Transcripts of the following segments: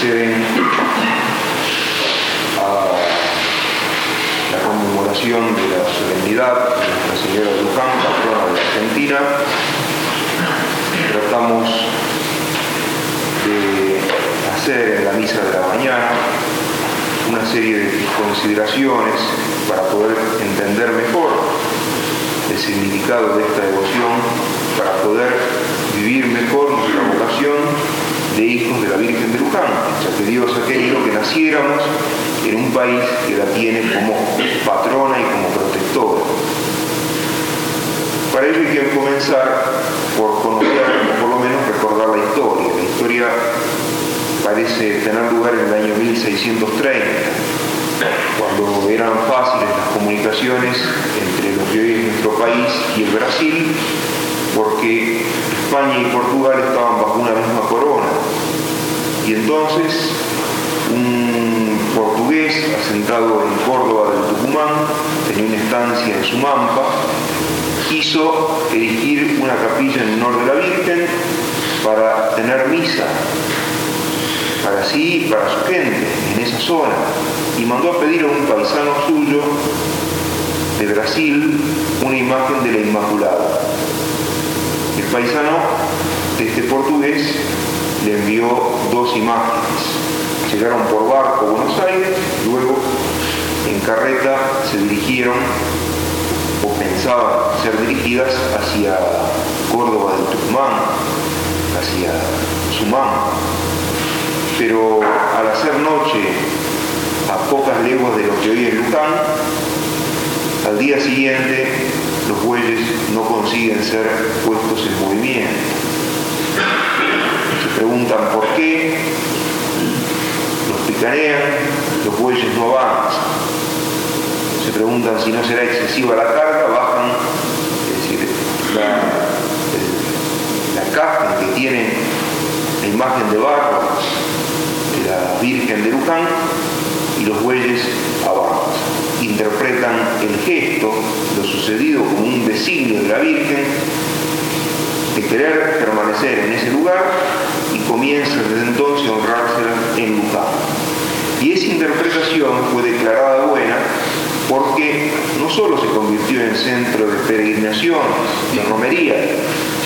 anteceden a la conmemoración de la solemnidad de Nuestra Señora de Luján, patrona de Argentina. Tratamos de hacer en la misa de la mañana una serie de consideraciones para poder entender mejor el significado de esta devoción, para poder vivir mejor nuestra vocación de hijos de la Virgen de Luján, ya que Dios ha querido que naciéramos en un país que la tiene como patrona y como protectora. Para ello hay que comenzar por conocer, o por lo menos recordar la historia. La historia parece tener lugar en el año 1630, cuando eran fáciles las comunicaciones entre lo que hoy es nuestro país y el Brasil, porque España y Portugal estaban bajo una misma corona. Y entonces un portugués asentado en Córdoba del Tucumán, tenía una estancia en Sumampa, quiso erigir una capilla en honor de la Virgen para tener misa para sí y para su gente en esa zona y mandó a pedir a un paisano suyo de Brasil una imagen de la Inmaculada. Paisano de este portugués le envió dos imágenes. Llegaron por barco a Buenos Aires, luego en carreta se dirigieron o pensaban ser dirigidas hacia Córdoba del Tucumán, hacia Sumán. Pero al hacer noche a pocas leguas de lo que hoy es Luján, al día siguiente los bueyes no consiguen ser puestos en movimiento. Se preguntan por qué, los picanean, los bueyes no avanzan. Se preguntan si no será excesiva la carga, bajan, es decir, la, la caja que tiene la imagen de barro de la Virgen de Luján y los bueyes avanzan. Interpretan el gesto, lo sucedido como un designio de la Virgen de querer permanecer en ese lugar y comienza desde entonces a honrársela en Luján. Y esa interpretación fue declarada buena porque no solo se convirtió en centro de peregrinación, de romería,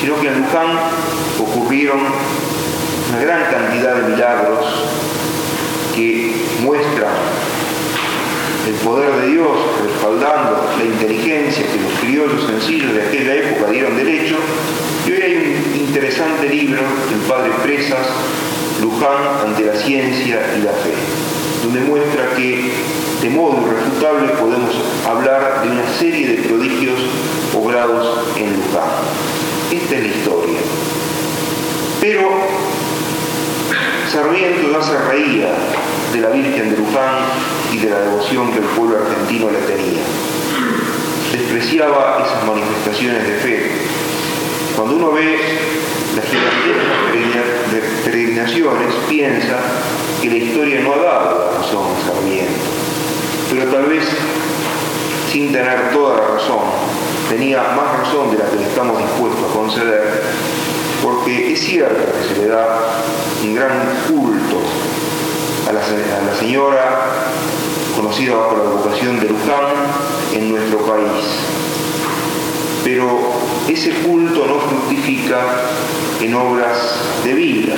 sino que en Luján ocurrieron una gran cantidad de milagros que muestran el poder de Dios respaldando la inteligencia que los criollos sencillos de aquella época dieron derecho. Y hoy hay un interesante libro del padre Presas, Luján ante la ciencia y la fe, donde muestra que de modo irrefutable podemos hablar de una serie de prodigios obrados en Luján. Esta es la historia. Pero Sarmiento ya se reía de la Virgen de Luján y de la devoción que el pueblo argentino le tenía. Despreciaba esas manifestaciones de fe. Cuando uno ve las gigantescas peregrinaciones, piensa que la historia no ha dado razón a Sarmiento. Pero tal vez, sin tener toda la razón, tenía más razón de la que le estamos dispuestos a conceder, porque es cierto que se le da un gran culto la, a la señora conocida bajo la vocación de Luján en nuestro país. Pero ese culto no fructifica en obras de vida.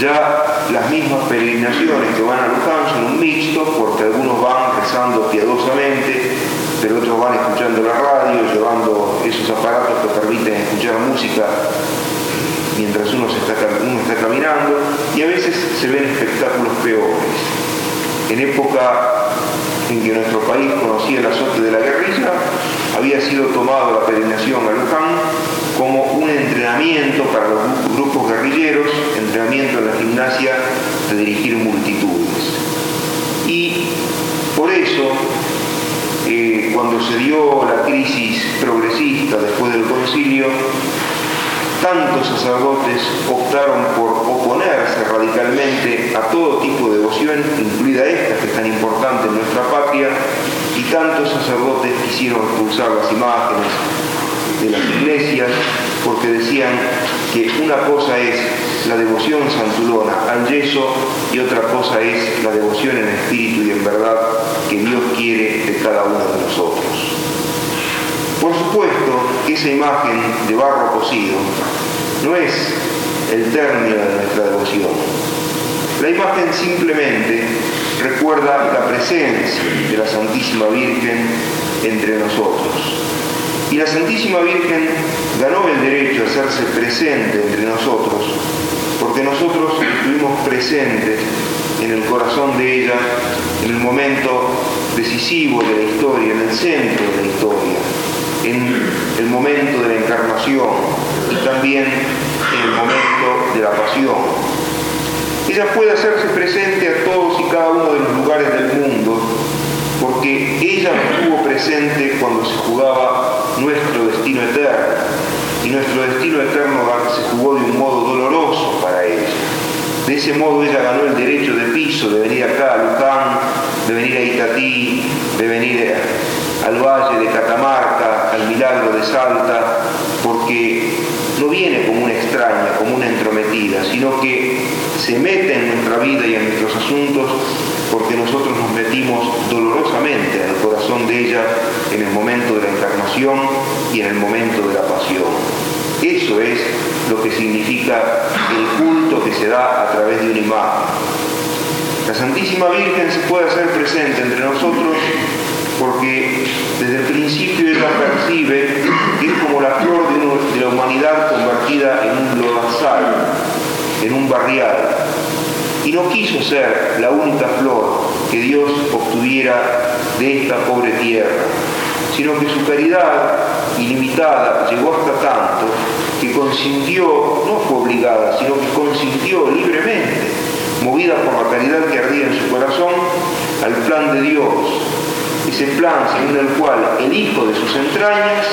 Ya las mismas peregrinaciones que van a Luján son un mixto porque algunos van rezando piadosamente, pero otros van escuchando la radio, llevando esos aparatos que permiten escuchar música mientras uno, uno está caminando y a veces se ven espectáculos peores. En época en que nuestro país conocía el azote de la guerrilla, había sido tomado la peregrinación a Luján como un entrenamiento para los grupos guerrilleros, entrenamiento en la gimnasia de dirigir multitudes. Y por eso, eh, cuando se dio la crisis progresista después del concilio, tantos sacerdotes optaron por oponerse radicalmente a todo tipo de devoción, incluida esta que es tan importante en nuestra patria, y tantos sacerdotes quisieron expulsar las imágenes de las iglesias porque decían que una cosa es la devoción santulona al yeso y otra cosa es la devoción en espíritu y en verdad que Dios quiere de cada uno de nosotros. Por supuesto, esa imagen de barro cocido no es el término de nuestra devoción. La imagen simplemente recuerda la presencia de la Santísima Virgen entre nosotros. Y la Santísima Virgen ganó el derecho a hacerse presente entre nosotros, porque nosotros estuvimos presentes en el corazón de ella en el momento decisivo de la historia, en el centro de la historia, en el momento de la encarnación y también en el momento de la pasión. Ella puede hacerse presente a todos y cada uno de los lugares del mundo, porque ella estuvo presente cuando se jugaba nuestro destino eterno, y nuestro destino eterno se jugó de un modo doloroso para ella. De ese modo ella ganó el derecho de piso, de venir acá a Luján, de venir a Itatí, de venir al valle de Catamarca, milagro de Salta, porque no viene como una extraña, como una entrometida, sino que se mete en nuestra vida y en nuestros asuntos porque nosotros nos metimos dolorosamente en el corazón de ella en el momento de la encarnación y en el momento de la pasión. Eso es lo que significa el culto que se da a través de una imagen. La Santísima Virgen se puede hacer presente entre nosotros porque desde el principio ella percibe que es como la flor de, la humanidad convertida en un lodazal, en un barrial. Y no quiso ser la única flor que Dios obtuviera de esta pobre tierra, sino que su caridad ilimitada llegó hasta tanto que consintió, no fue obligada, sino que consintió libremente, movida por la caridad que ardía en su corazón, al plan de Dios, ese plan según el cual el hijo de sus entrañas,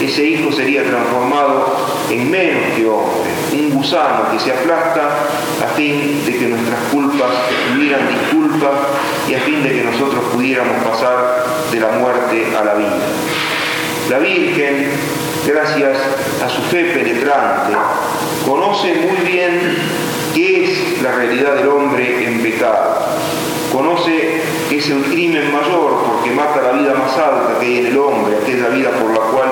ese hijo sería transformado en menos que hombre, un gusano que se aplasta a fin de que nuestras culpas tuvieran disculpas y a fin de que nosotros pudiéramos pasar de la muerte a la vida. La Virgen, gracias a su fe penetrante, conoce muy bien qué es la realidad del hombre en pecado. Conoce que es el crimen mayor porque mata la vida más alta que hay en el hombre, aquella vida por la cual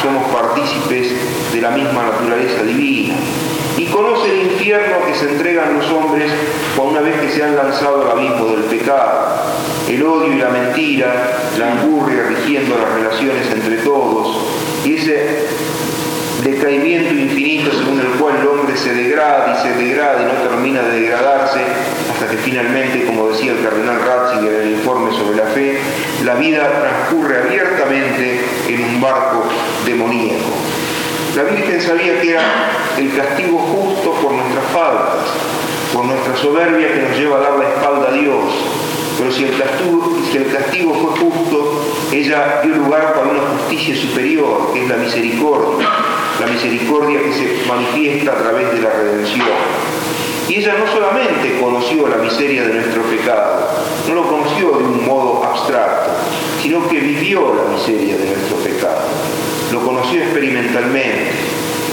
somos partícipes de la misma naturaleza divina. Y conoce el infierno que se entregan los hombres una vez que se han lanzado al abismo del pecado. El odio y la mentira, la angurria rigiendo las relaciones entre todos, y ese decaimiento infinito según el cual el hombre se degrada y se degrada y no termina de degradarse hasta que finalmente, como decía el cardenal Ratzinger en el informe sobre la fe, la vida transcurre abiertamente en un barco demoníaco. La Virgen sabía que era el castigo justo por nuestras faltas, por nuestra soberbia que nos lleva a dar la espalda a Dios. Pero si el castigo, si el castigo fue justo, ella dio lugar para una justicia superior, que es la misericordia, la misericordia que se manifiesta a través de la redención. Y ella no solamente conoció la miseria de nuestro pecado, no lo conoció de un modo abstracto, sino que vivió la miseria de nuestro pecado. Lo conoció experimentalmente.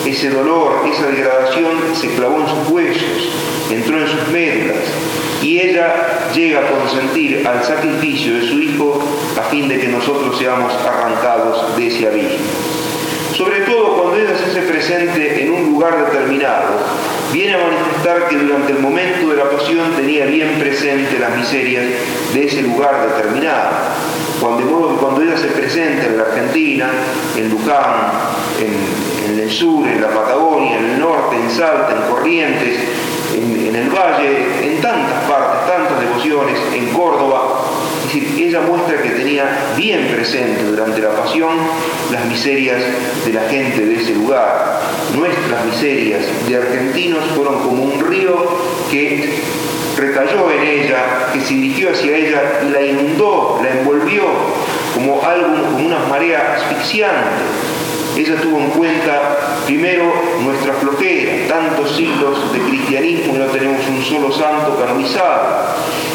Ese dolor, esa degradación se clavó en sus huesos, entró en sus médulas, y ella llega a consentir al sacrificio de su Hijo a fin de que nosotros seamos arrancados de ese abismo sobre todo cuando ella se hace presente en un lugar determinado, viene a manifestar que durante el momento de la pasión tenía bien presente las miserias de ese lugar determinado. Cuando, de modo que ella se presenta en la Argentina, en Luján, en, en el sur, en la Patagonia, en el norte, en Salta, en Corrientes, en, el Valle, en tantas partes, tantas devociones, en Córdoba. Decir, ella muestra que tenía bien presente durante la pasión las miserias de la gente de ese lugar. Nuestras miserias de argentinos fueron como un río que recayó en ella, que se dirigió hacia ella y la inundó, la envolvió como algo, como una marea asfixiante ella tuvo en cuenta primero nuestra flojera, tantos siglos de cristianismo y no tenemos un solo santo canonizado.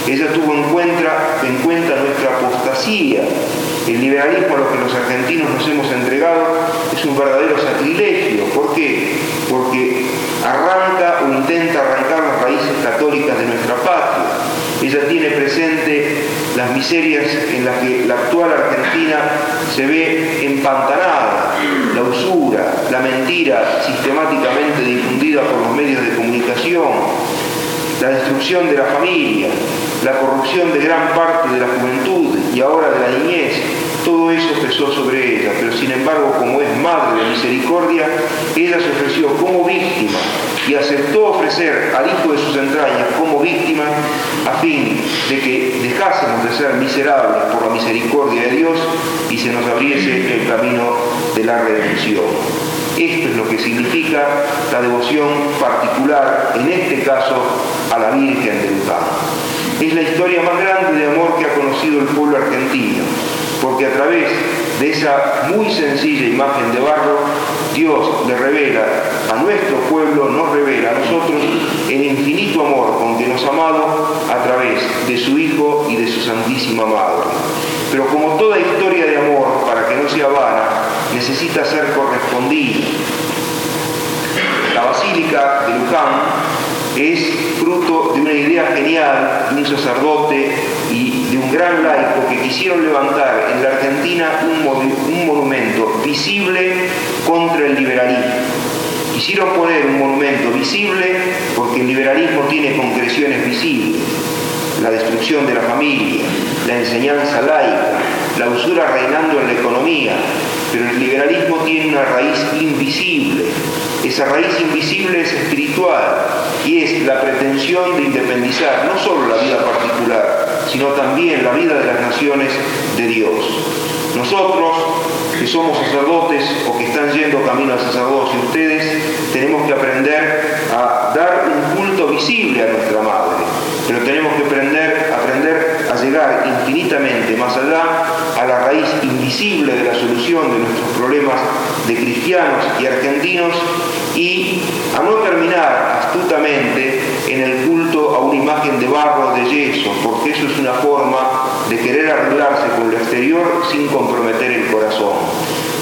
Ella tuvo en cuenta, nuestra apostasía. El liberalismo a lo que los argentinos nos hemos entregado es un verdadero sacrilegio. ¿Por qué? Porque arranca o intenta arrancar las raíces católicas de nuestra patria. Ella tiene presente las miserias en las que la actual Argentina se ve empantanada, la usura, la mentira sistemáticamente difundida por los medios de comunicación, la destrucción de la familia, la corrupción de gran parte de la juventud y ahora de la niñez, todo eso pesó sobre ella, pero sin embargo, como es madre de misericordia, ella se ofreció como víctima y aceptó ofrecer al hijo de sus entrañas como víctima a fin de que dejásemos de ser miserables por la misericordia de Dios y se nos abriese el camino de la redención. Esto es lo que significa la devoción particular, en este caso, a la Virgen de Luján. Es la historia más grande de amor que ha conocido el pueblo argentino porque a través de esa muy sencilla imagen de barro, Dios le revela a nuestro pueblo, nos revela a nosotros el infinito amor con que nos ha amado a través de su Hijo y de su Santísima Madre. Pero como toda historia de amor, para que no sea vana, necesita ser correspondida. La Basílica de Luján es fruto de una idea genial de un sacerdote y de un gran laico que quisieron levantar en la Argentina un, monumento visible contra el liberalismo. Quisieron poner un monumento visible porque el liberalismo tiene concreciones visibles. La destrucción de la familia, la enseñanza laica, la usura reinando en la economía, pero el liberalismo tiene una raíz invisible. Esa raíz invisible es espiritual y es la pretensión de independizar no solo la vida particular, sino también la vida de las naciones de Dios. Nosotros, que somos sacerdotes o que están yendo camino al sacerdocio, ustedes tenemos que aprender a dar un culto visible a nuestra Madre, pero tenemos que aprender, aprender a llegar infinitamente más allá a la raíz invisible de la solución de nuestros problemas de cristianos y argentinos y a no terminar astutamente en el culto a una imagen de barro de yeso, porque eso es una forma de querer arreglarse con lo exterior sin comprometer el corazón.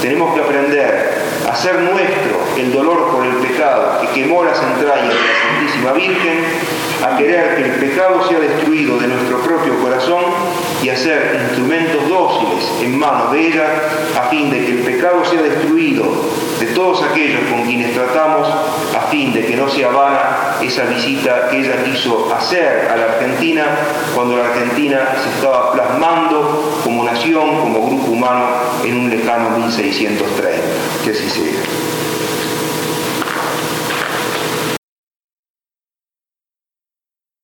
Tenemos que aprender hacer nuestro el dolor por el pecado que quemó las entrañas de la Santísima Virgen, a querer que el pecado sea destruido de nuestro propio corazón y a ser instrumentos dóciles en manos de ella, a fin de que el pecado sea destruido de todos aquellos con quienes tratamos, a fin de que no sea vana esa visita que ella quiso hacer a la Argentina cuando la Argentina se estaba plasmando como nación, como grupo humano en un lejano 1630. Que así sea.